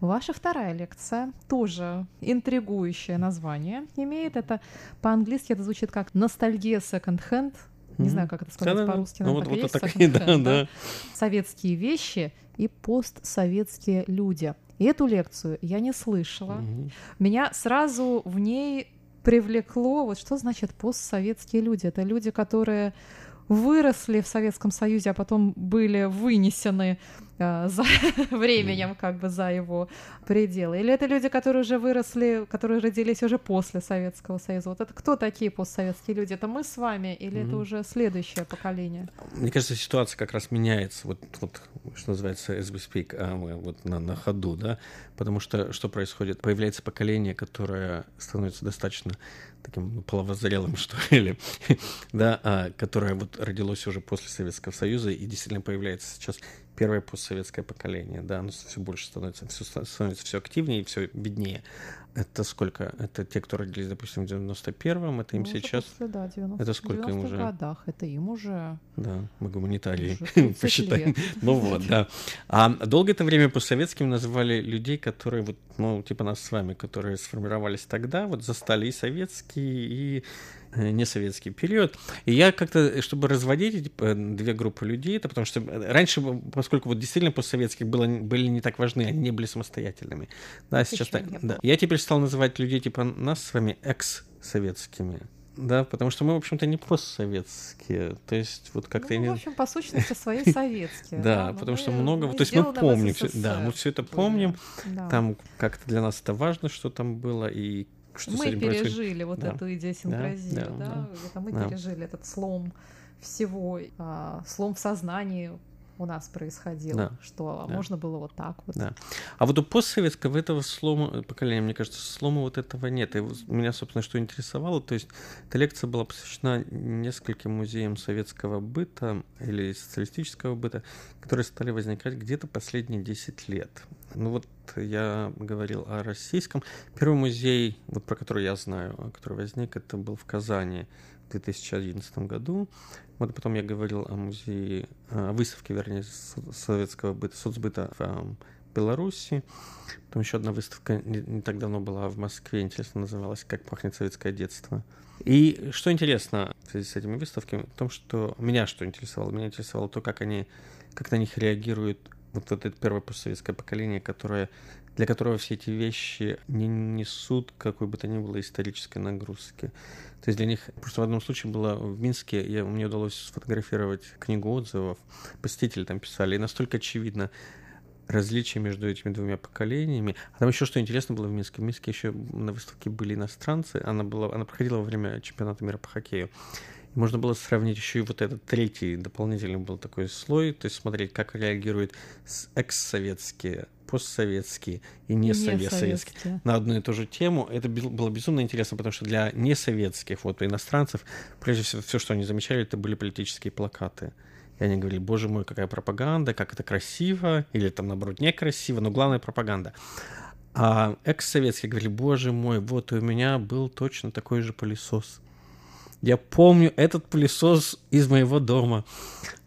Ваша вторая лекция тоже интригующее название имеет. Это по-английски это звучит как ностальгия second-hand. Не знаю, как это сказать по-русски. Ну, вот, вот такие, да, да. Советские вещи и постсоветские люди. И эту лекцию я не слышала. Mm-hmm. Меня сразу в ней привлекло, вот что значит постсоветские люди. Это люди, которые выросли в Советском Союзе, а потом были вынесены э, за [LAUGHS] временем, как бы за его пределы? Или это люди, которые уже выросли, которые родились уже после Советского Союза? Вот это кто такие постсоветские люди? Это мы с вами или mm-hmm. это уже следующее поколение? Мне кажется, ситуация как раз меняется, вот, вот что называется as we speak, а мы вот на, на ходу, да, потому что что происходит? Появляется поколение, которое становится достаточно таким половозрелым, [LAUGHS] что ли, [LAUGHS] да, а, которое вот родилось уже после Советского Союза и действительно появляется сейчас первое постсоветское поколение, да, оно все больше становится, все становится все активнее и все беднее. Это сколько? Это те, кто родились, допустим, в 91-м, это им ну, сейчас... После, да, 90, это сколько им уже? годах, это им уже... Да, мы гуманитарии [LAUGHS] посчитаем. Ну вот, да. А долгое это время постсоветским называли людей, которые вот, ну, типа нас с вами, которые сформировались тогда, вот застали и советские, и Э, несоветский период. И я как-то, чтобы разводить эти э, две группы людей, это потому что раньше, поскольку вот действительно постсоветских было, были не так важны, они не были самостоятельными. Да, сейчас так, да. Я теперь стал называть людей типа нас с вами экс-советскими. Да, потому что мы, в общем-то, не постсоветские. То есть, вот как-то... Ну, не... в общем, по сущности, [LAUGHS] свои советские. Да, потому что много... То есть мы помним, да, мы все это помним. Там как-то для нас это важно, что там было, и что мы пережили вот эту идиосинкразию, да, это мы пережили этот слом всего, а, слом в сознании у нас происходил, да. что да. можно было вот так вот. Да. А вот у постсоветского этого слома поколения, мне кажется, слома вот этого нет. И меня, собственно, что интересовало, то есть эта лекция была посвящена нескольким музеям советского быта или социалистического быта, которые стали возникать где-то последние 10 лет. Ну вот я говорил о российском. Первый музей, вот про который я знаю, который возник, это был в Казани в 2011 году. Вот потом я говорил о музее, о выставке, вернее, советского быта, соцбыта в Беларуси. Потом еще одна выставка не, не так давно была в Москве, интересно называлась «Как пахнет советское детство». И что интересно в связи с этими выставками, в том, что меня что интересовало? Меня интересовало то, как они, как на них реагируют вот это первое постсоветское поколение, которое, для которого все эти вещи не несут какой бы то ни было исторической нагрузки. То есть для них, просто в одном случае было в Минске, я, мне удалось сфотографировать книгу отзывов, посетители там писали, и настолько очевидно, различия между этими двумя поколениями. А там еще что интересно было в Минске. В Минске еще на выставке были иностранцы. Она, была, она проходила во время чемпионата мира по хоккею. Можно было сравнить еще и вот этот третий дополнительный был такой слой, то есть смотреть, как реагируют экс-советские, постсоветские и несоветские на одну и ту же тему. Это было безумно интересно, потому что для несоветских вот иностранцев, прежде всего, все, что они замечали, это были политические плакаты. И они говорили, боже мой, какая пропаганда, как это красиво, или там, наоборот, некрасиво, но главное пропаганда. А экс-советские говорили, боже мой, вот у меня был точно такой же пылесос. Я помню этот пылесос из моего дома.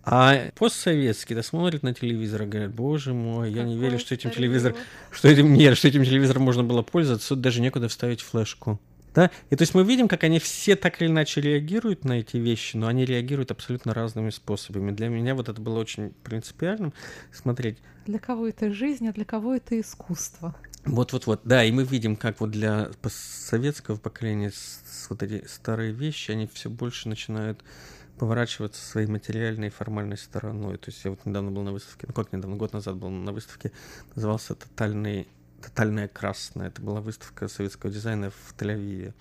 А постсоветские да смотрят на телевизор и говорят, боже мой, я Какой не верю, что этим телевизором, что этим, нет, что этим телевизором можно было пользоваться, тут даже некуда вставить флешку. Да? И то есть мы видим, как они все так или иначе реагируют на эти вещи, но они реагируют абсолютно разными способами. Для меня вот это было очень принципиальным смотреть. Для кого это жизнь, а для кого это искусство. Вот-вот-вот, да, и мы видим, как вот для советского поколения вот эти старые вещи, они все больше начинают поворачиваться своей материальной и формальной стороной. То есть я вот недавно был на выставке, ну как недавно, год назад был на выставке, назывался «Тотальный тотальная красная. Это была выставка советского дизайна в Тель-Авиве.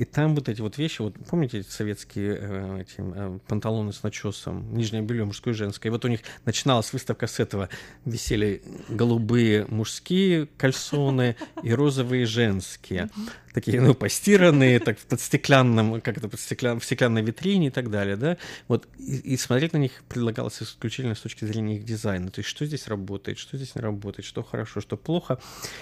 И там вот эти вот вещи, вот помните эти советские э, эти, э, панталоны с начесом, нижнее белье мужское и женское. И вот у них начиналась выставка с этого. Висели голубые мужские кальсоны и розовые женские. Такие, ну, постиранные, так под стеклянным, как это, под стеклян, в стеклянной витрине и так далее, да. Вот, и, и смотреть на них предлагалось исключительно с точки зрения их дизайна. То есть, что здесь работает, что здесь не работает, что хорошо, что плохо.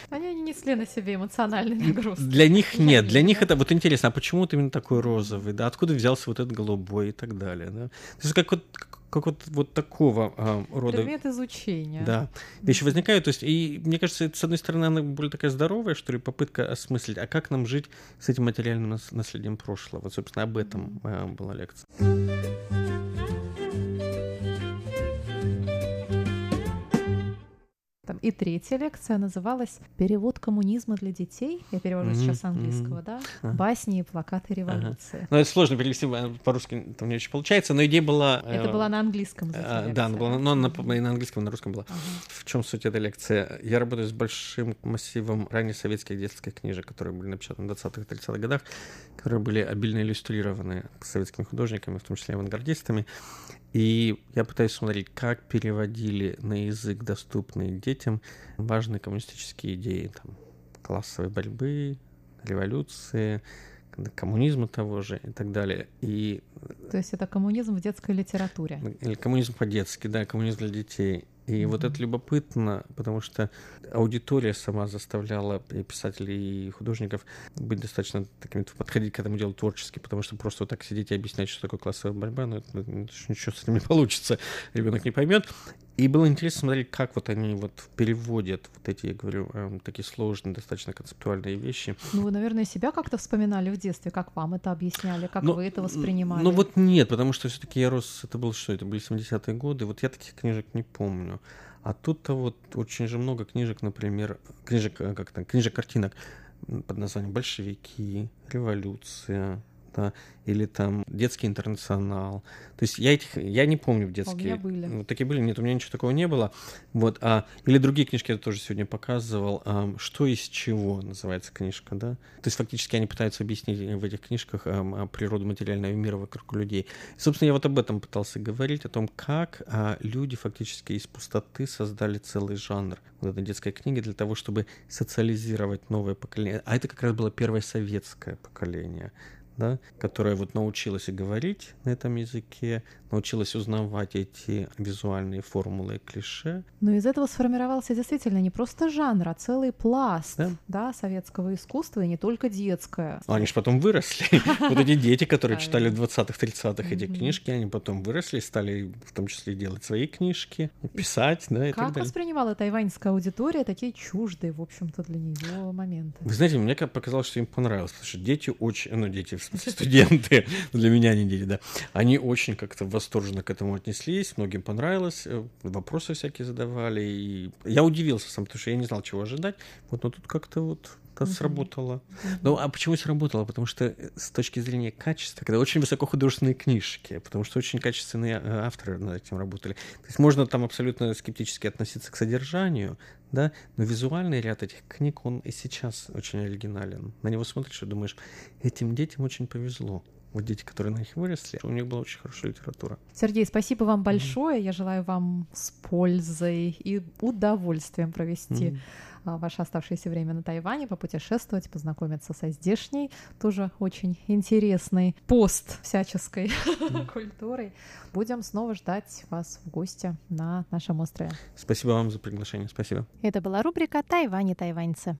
Они не несли на себе эмоциональный нагруз. Для них нет, для них это вот интересно, а почему вот именно такой розовый, да, откуда взялся вот этот голубой и так далее, да. То есть как вот как вот, вот такого а, рода... Предмет изучения. Да. Вещи возникают. То есть, и мне кажется, это, с одной стороны, она более такая здоровая, что ли, попытка осмыслить, а как нам жить с этим материальным наследием прошлого. Вот, собственно, об этом а, была лекция. Там, и третья лекция называлась «Перевод коммунизма для детей». Я перевожу mm-hmm. сейчас английского, mm-hmm. да? Uh-huh. «Басни и плакаты революции». Ага. Ну, это сложно перевести по-русски, там не очень получается, но идея была... Это э, была на английском э, Да, она была, но на, и на английском, и на русском была. Uh-huh. В чем суть этой лекции? Я работаю с большим массивом ранних советских детских книжек, которые были напечатаны в 20-х, 30-х годах, которые были обильно иллюстрированы советскими художниками, в том числе авангардистами. И я пытаюсь смотреть, как переводили на язык, доступный детям, важные коммунистические идеи там, классовой борьбы, революции, коммунизма того же и так далее. И... То есть это коммунизм в детской литературе? Или коммунизм по-детски, да, коммунизм для детей. И вот это любопытно, потому что аудитория сама заставляла и писателей, и художников быть достаточно такими, подходить к этому делу творчески, потому что просто вот так сидеть и объяснять, что такое классовая борьба, ну, это, ничего с этим не получится, ребенок не поймет. И было интересно смотреть, как вот они вот переводят вот эти, я говорю, эм, такие сложные, достаточно концептуальные вещи. Ну, вы, наверное, себя как-то вспоминали в детстве, как вам это объясняли, как ну, вы это воспринимали? Ну, вот нет, потому что все таки я рос, это был что, это были 70-е годы, вот я таких книжек не помню. А тут-то вот очень же много книжек, например, книжек, э, как то книжек, картинок под названием «Большевики», «Революция», да, или там детский интернационал. То есть я этих, я не помню в детские. У меня были. Вот такие были, нет, у меня ничего такого не было. Вот, а, или другие книжки я тоже сегодня показывал. А, что из чего называется книжка, да? То есть фактически они пытаются объяснить в этих книжках а, природу материального мира вокруг людей. И, собственно, я вот об этом пытался говорить, о том, как а, люди фактически из пустоты создали целый жанр вот этой детской книги для того, чтобы социализировать новое поколение. А это как раз было первое советское поколение да, которая вот научилась и говорить на этом языке, научилась узнавать эти визуальные формулы и клише. Но из этого сформировался действительно не просто жанр, а целый пласт да? Да, советского искусства, и не только детское. Они же потом выросли. [LAUGHS] Вот эти дети, которые читали в 20-х, 30-х эти книжки, они потом выросли, стали в том числе делать свои книжки, писать, да, и так далее. Как воспринимала тайваньская аудитория такие чуждые, в общем-то, для нее моменты? Вы знаете, мне показалось, что им понравилось, потому что дети очень, ну, дети, в [LAUGHS] студенты, для меня они дети, да, они очень как-то восторженно к этому отнеслись, многим понравилось, э, вопросы всякие задавали. И я удивился сам, потому что я не знал, чего ожидать. Вот, но тут как-то вот это mm-hmm. сработало. Ну, а почему сработало? Потому что э, с точки зрения качества, когда очень высокохудожественные книжки, потому что очень качественные э, авторы над этим работали. То есть можно там абсолютно скептически относиться к содержанию, да, но визуальный ряд этих книг, он и сейчас очень оригинален. На него смотришь и думаешь, этим детям очень повезло вот дети, которые на них выросли, у них была очень хорошая литература. Сергей, спасибо вам большое. Mm-hmm. Я желаю вам с пользой и удовольствием провести mm-hmm. ваше оставшееся время на Тайване, попутешествовать, познакомиться со здешней, тоже очень интересной пост всяческой mm-hmm. [LAUGHS] культурой. Будем снова ждать вас в гости на нашем острове. Спасибо вам за приглашение. Спасибо. Это была рубрика «Тайвань и тайваньцы».